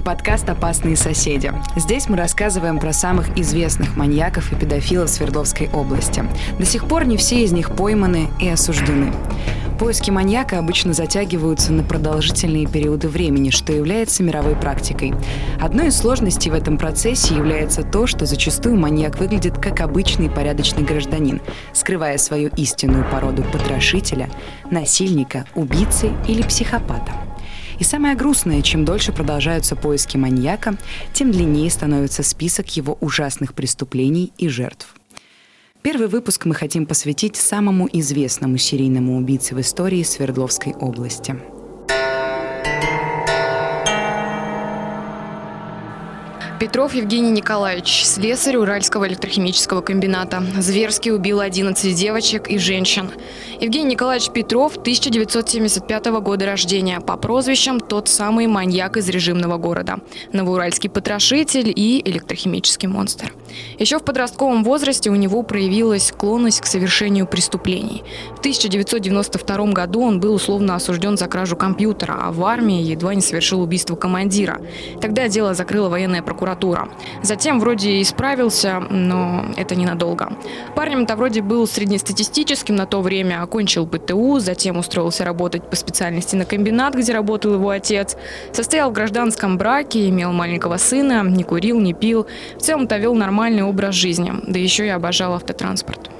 Это подкаст «Опасные соседи». Здесь мы рассказываем про самых известных маньяков и педофилов Свердловской области. До сих пор не все из них пойманы и осуждены. Поиски маньяка обычно затягиваются на продолжительные периоды времени, что является мировой практикой. Одной из сложностей в этом процессе является то, что зачастую маньяк выглядит как обычный порядочный гражданин, скрывая свою истинную породу потрошителя, насильника, убийцы или психопата. И самое грустное, чем дольше продолжаются поиски маньяка, тем длиннее становится список его ужасных преступлений и жертв. Первый выпуск мы хотим посвятить самому известному серийному убийце в истории Свердловской области – Петров Евгений Николаевич, слесарь Уральского электрохимического комбината. Зверски убил 11 девочек и женщин. Евгений Николаевич Петров, 1975 года рождения, по прозвищам тот самый маньяк из режимного города. Новоуральский потрошитель и электрохимический монстр. Еще в подростковом возрасте у него проявилась склонность к совершению преступлений. В 1992 году он был условно осужден за кражу компьютера, а в армии едва не совершил убийство командира. Тогда дело закрыла военная прокуратура. Затем вроде исправился, но это ненадолго. Парнем-то вроде был среднестатистическим на то время, окончил ПТУ, затем устроился работать по специальности на комбинат, где работал его отец. Состоял в гражданском браке, имел маленького сына, не курил, не пил. В целом-то вел нормальный образ жизни, да еще и обожал автотранспорт.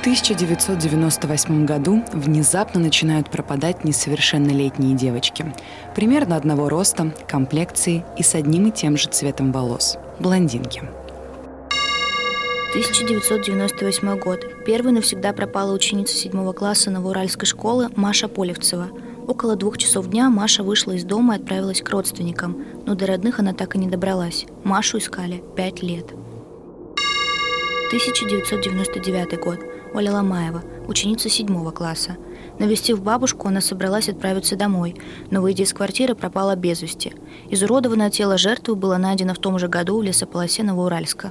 1998 году внезапно начинают пропадать несовершеннолетние девочки. Примерно одного роста, комплекции и с одним и тем же цветом волос. Блондинки. 1998 год. Первой навсегда пропала ученица седьмого класса Новоуральской школы Маша Полевцева. Около двух часов дня Маша вышла из дома и отправилась к родственникам, но до родных она так и не добралась. Машу искали пять лет. 1999 год. Оля Ломаева, ученица седьмого класса. Навестив бабушку, она собралась отправиться домой, но, выйдя из квартиры, пропала без вести. Изуродованное тело жертвы было найдено в том же году в лесополосе Новоуральска.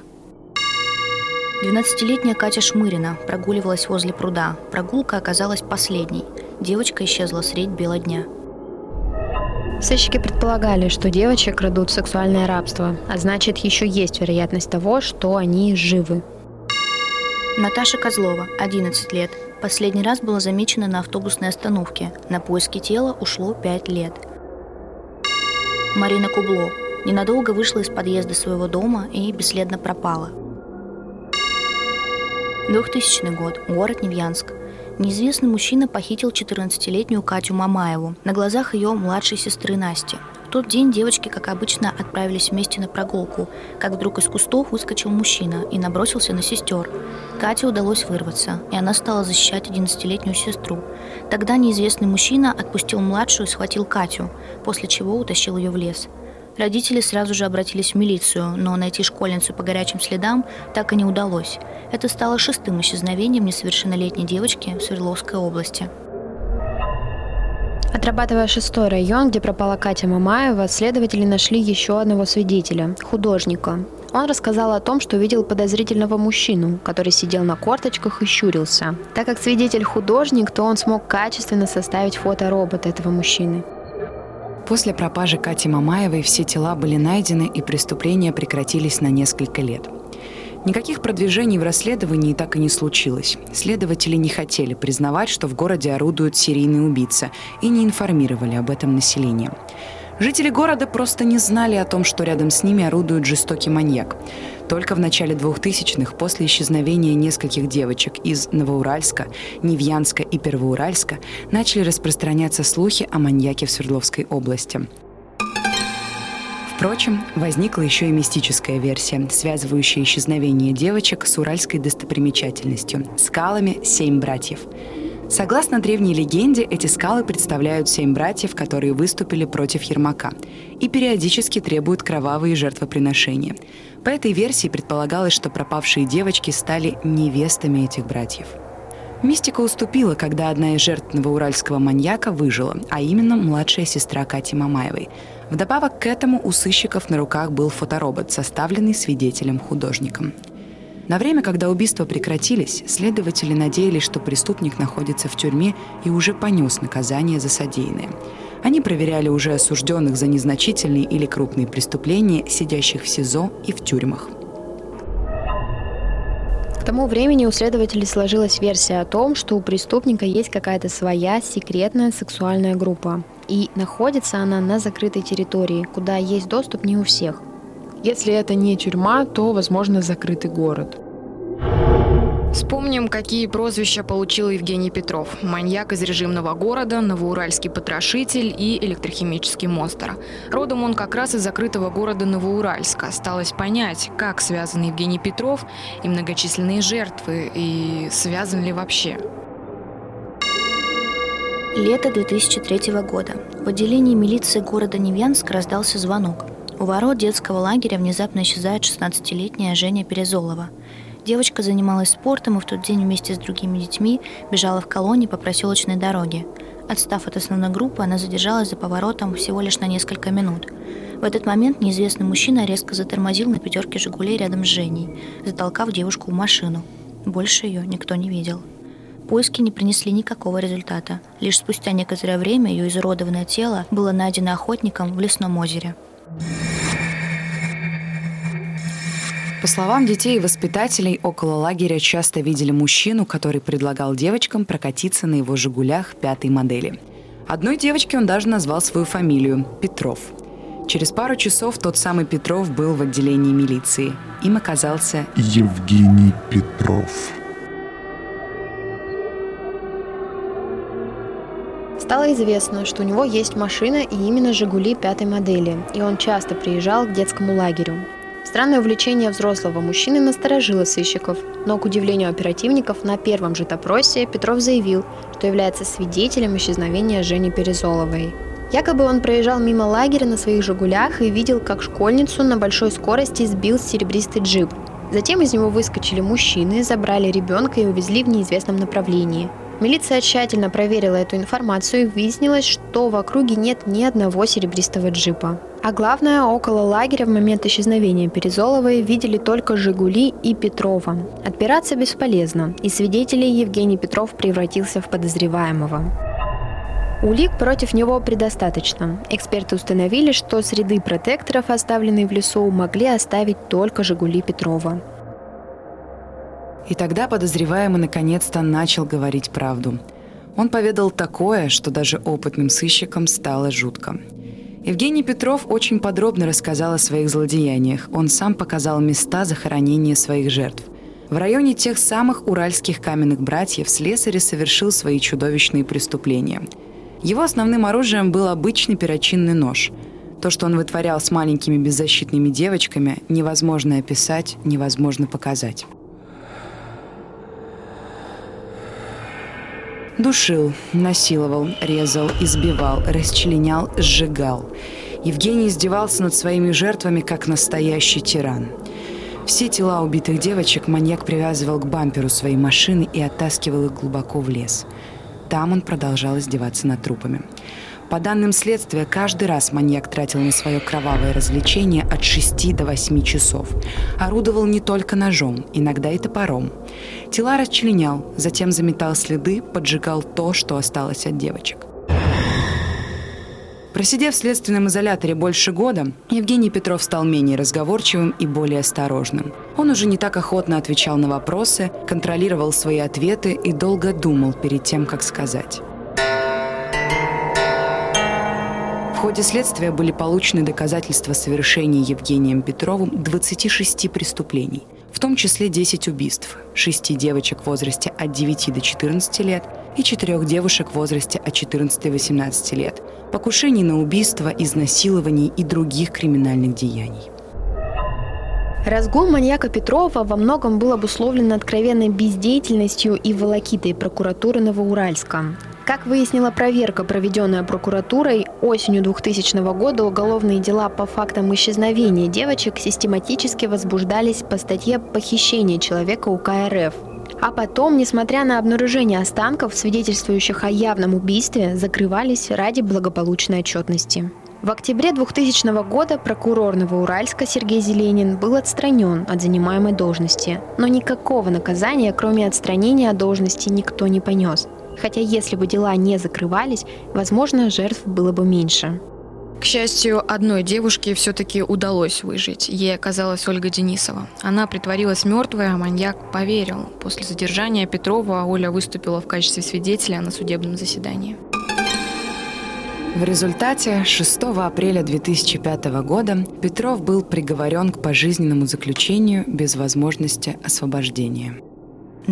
12-летняя Катя Шмырина прогуливалась возле пруда. Прогулка оказалась последней. Девочка исчезла средь бела дня. Сыщики предполагали, что девочек крадут в сексуальное рабство, а значит, еще есть вероятность того, что они живы. Наташа Козлова, 11 лет. Последний раз была замечена на автобусной остановке. На поиски тела ушло 5 лет. Марина Кубло ненадолго вышла из подъезда своего дома и бесследно пропала. 2000 год. Город Невьянск. Неизвестный мужчина похитил 14-летнюю Катю Мамаеву на глазах ее младшей сестры Насти – тот день девочки, как обычно, отправились вместе на прогулку, как вдруг из кустов выскочил мужчина и набросился на сестер. Кате удалось вырваться, и она стала защищать 11-летнюю сестру. Тогда неизвестный мужчина отпустил младшую и схватил Катю, после чего утащил ее в лес. Родители сразу же обратились в милицию, но найти школьницу по горячим следам так и не удалось. Это стало шестым исчезновением несовершеннолетней девочки в Свердловской области. Отрабатывая шестой район, где пропала Катя Мамаева, следователи нашли еще одного свидетеля – художника. Он рассказал о том, что видел подозрительного мужчину, который сидел на корточках и щурился. Так как свидетель художник, то он смог качественно составить фото робота этого мужчины. После пропажи Кати Мамаевой все тела были найдены и преступления прекратились на несколько лет – Никаких продвижений в расследовании так и не случилось. Следователи не хотели признавать, что в городе орудует серийный убийца, и не информировали об этом население. Жители города просто не знали о том, что рядом с ними орудует жестокий маньяк. Только в начале 2000-х, после исчезновения нескольких девочек из Новоуральска, Невьянска и Первоуральска, начали распространяться слухи о маньяке в Свердловской области. Впрочем, возникла еще и мистическая версия, связывающая исчезновение девочек с уральской достопримечательностью – скалами «Семь братьев». Согласно древней легенде, эти скалы представляют семь братьев, которые выступили против Ермака и периодически требуют кровавые жертвоприношения. По этой версии предполагалось, что пропавшие девочки стали невестами этих братьев. Мистика уступила, когда одна из жертв новоуральского маньяка выжила, а именно младшая сестра Кати Мамаевой – Вдобавок к этому у сыщиков на руках был фоторобот, составленный свидетелем-художником. На время, когда убийства прекратились, следователи надеялись, что преступник находится в тюрьме и уже понес наказание за содеянное. Они проверяли уже осужденных за незначительные или крупные преступления, сидящих в СИЗО и в тюрьмах. К тому времени у следователей сложилась версия о том, что у преступника есть какая-то своя секретная сексуальная группа. И находится она на закрытой территории, куда есть доступ не у всех. Если это не тюрьма, то, возможно, закрытый город. Вспомним, какие прозвища получил Евгений Петров. Маньяк из режимного города, новоуральский потрошитель и электрохимический монстр. Родом он как раз из закрытого города Новоуральска. Осталось понять, как связан Евгений Петров и многочисленные жертвы, и связан ли вообще. Лето 2003 года. В отделении милиции города Невьянск раздался звонок. У ворот детского лагеря внезапно исчезает 16-летняя Женя Перезолова. Девочка занималась спортом и в тот день вместе с другими детьми бежала в колонии по проселочной дороге. Отстав от основной группы, она задержалась за поворотом всего лишь на несколько минут. В этот момент неизвестный мужчина резко затормозил на пятерке «Жигулей» рядом с Женей, затолкав девушку в машину. Больше ее никто не видел. Поиски не принесли никакого результата. Лишь спустя некоторое время ее изуродованное тело было найдено охотником в лесном озере. По словам детей и воспитателей, около лагеря часто видели мужчину, который предлагал девочкам прокатиться на его «Жигулях» пятой модели. Одной девочке он даже назвал свою фамилию – Петров. Через пару часов тот самый Петров был в отделении милиции. Им оказался Евгений Петров. Стало известно, что у него есть машина и именно «Жигули» пятой модели, и он часто приезжал к детскому лагерю. Странное увлечение взрослого мужчины насторожило сыщиков, но, к удивлению оперативников, на первом же допросе Петров заявил, что является свидетелем исчезновения Жени Перезоловой. Якобы он проезжал мимо лагеря на своих «Жигулях» и видел, как школьницу на большой скорости сбил серебристый джип. Затем из него выскочили мужчины, забрали ребенка и увезли в неизвестном направлении. Милиция тщательно проверила эту информацию и выяснилось, что в округе нет ни одного серебристого джипа. А главное, около лагеря в момент исчезновения Перезоловой видели только «Жигули» и Петрова. Отпираться бесполезно, и свидетелей Евгений Петров превратился в подозреваемого. Улик против него предостаточно. Эксперты установили, что среды протекторов, оставленные в лесу, могли оставить только «Жигули» Петрова. И тогда подозреваемый наконец-то начал говорить правду. Он поведал такое, что даже опытным сыщикам стало жутко – Евгений Петров очень подробно рассказал о своих злодеяниях. Он сам показал места захоронения своих жертв. В районе тех самых уральских каменных братьев слесарь совершил свои чудовищные преступления. Его основным оружием был обычный перочинный нож. То, что он вытворял с маленькими беззащитными девочками, невозможно описать, невозможно показать. Душил, насиловал, резал, избивал, расчленял, сжигал. Евгений издевался над своими жертвами, как настоящий тиран. Все тела убитых девочек маньяк привязывал к бамперу своей машины и оттаскивал их глубоко в лес. Там он продолжал издеваться над трупами. По данным следствия, каждый раз маньяк тратил на свое кровавое развлечение от 6 до 8 часов. Орудовал не только ножом, иногда и топором. Тела расчленял, затем заметал следы, поджигал то, что осталось от девочек. Просидев в следственном изоляторе больше года, Евгений Петров стал менее разговорчивым и более осторожным. Он уже не так охотно отвечал на вопросы, контролировал свои ответы и долго думал перед тем, как сказать. Ходе следствия были получены доказательства совершения Евгением Петровым 26 преступлений, в том числе 10 убийств, 6 девочек в возрасте от 9 до 14 лет и 4 девушек в возрасте от 14 до 18 лет, покушений на убийство, изнасилований и других криминальных деяний. Разгон маньяка Петрова во многом был обусловлен откровенной бездеятельностью и волокитой прокуратуры Новоуральска. Как выяснила проверка, проведенная прокуратурой, осенью 2000 года уголовные дела по фактам исчезновения девочек систематически возбуждались по статье «Похищение человека УК РФ». А потом, несмотря на обнаружение останков, свидетельствующих о явном убийстве, закрывались ради благополучной отчетности. В октябре 2000 года прокурор Новоуральска Сергей Зеленин был отстранен от занимаемой должности, но никакого наказания, кроме отстранения от должности, никто не понес – Хотя если бы дела не закрывались, возможно, жертв было бы меньше. К счастью, одной девушке все-таки удалось выжить. Ей оказалась Ольга Денисова. Она притворилась мертвой, а маньяк поверил. После задержания Петрова Оля выступила в качестве свидетеля на судебном заседании. В результате 6 апреля 2005 года Петров был приговорен к пожизненному заключению без возможности освобождения.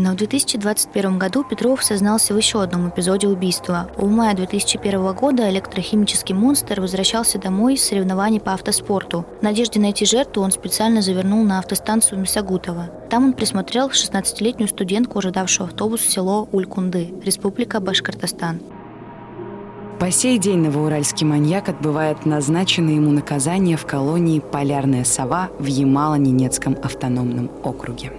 Но в 2021 году Петров сознался в еще одном эпизоде убийства. В мае 2001 года электрохимический монстр возвращался домой с соревнований по автоспорту. В надежде найти жертву он специально завернул на автостанцию Мисагутова. Там он присмотрел 16-летнюю студентку, ожидавшую автобус в село Улькунды, Республика Башкортостан. По сей день новоуральский маньяк отбывает назначенное ему наказание в колонии «Полярная сова» в Ямало-Ненецком автономном округе.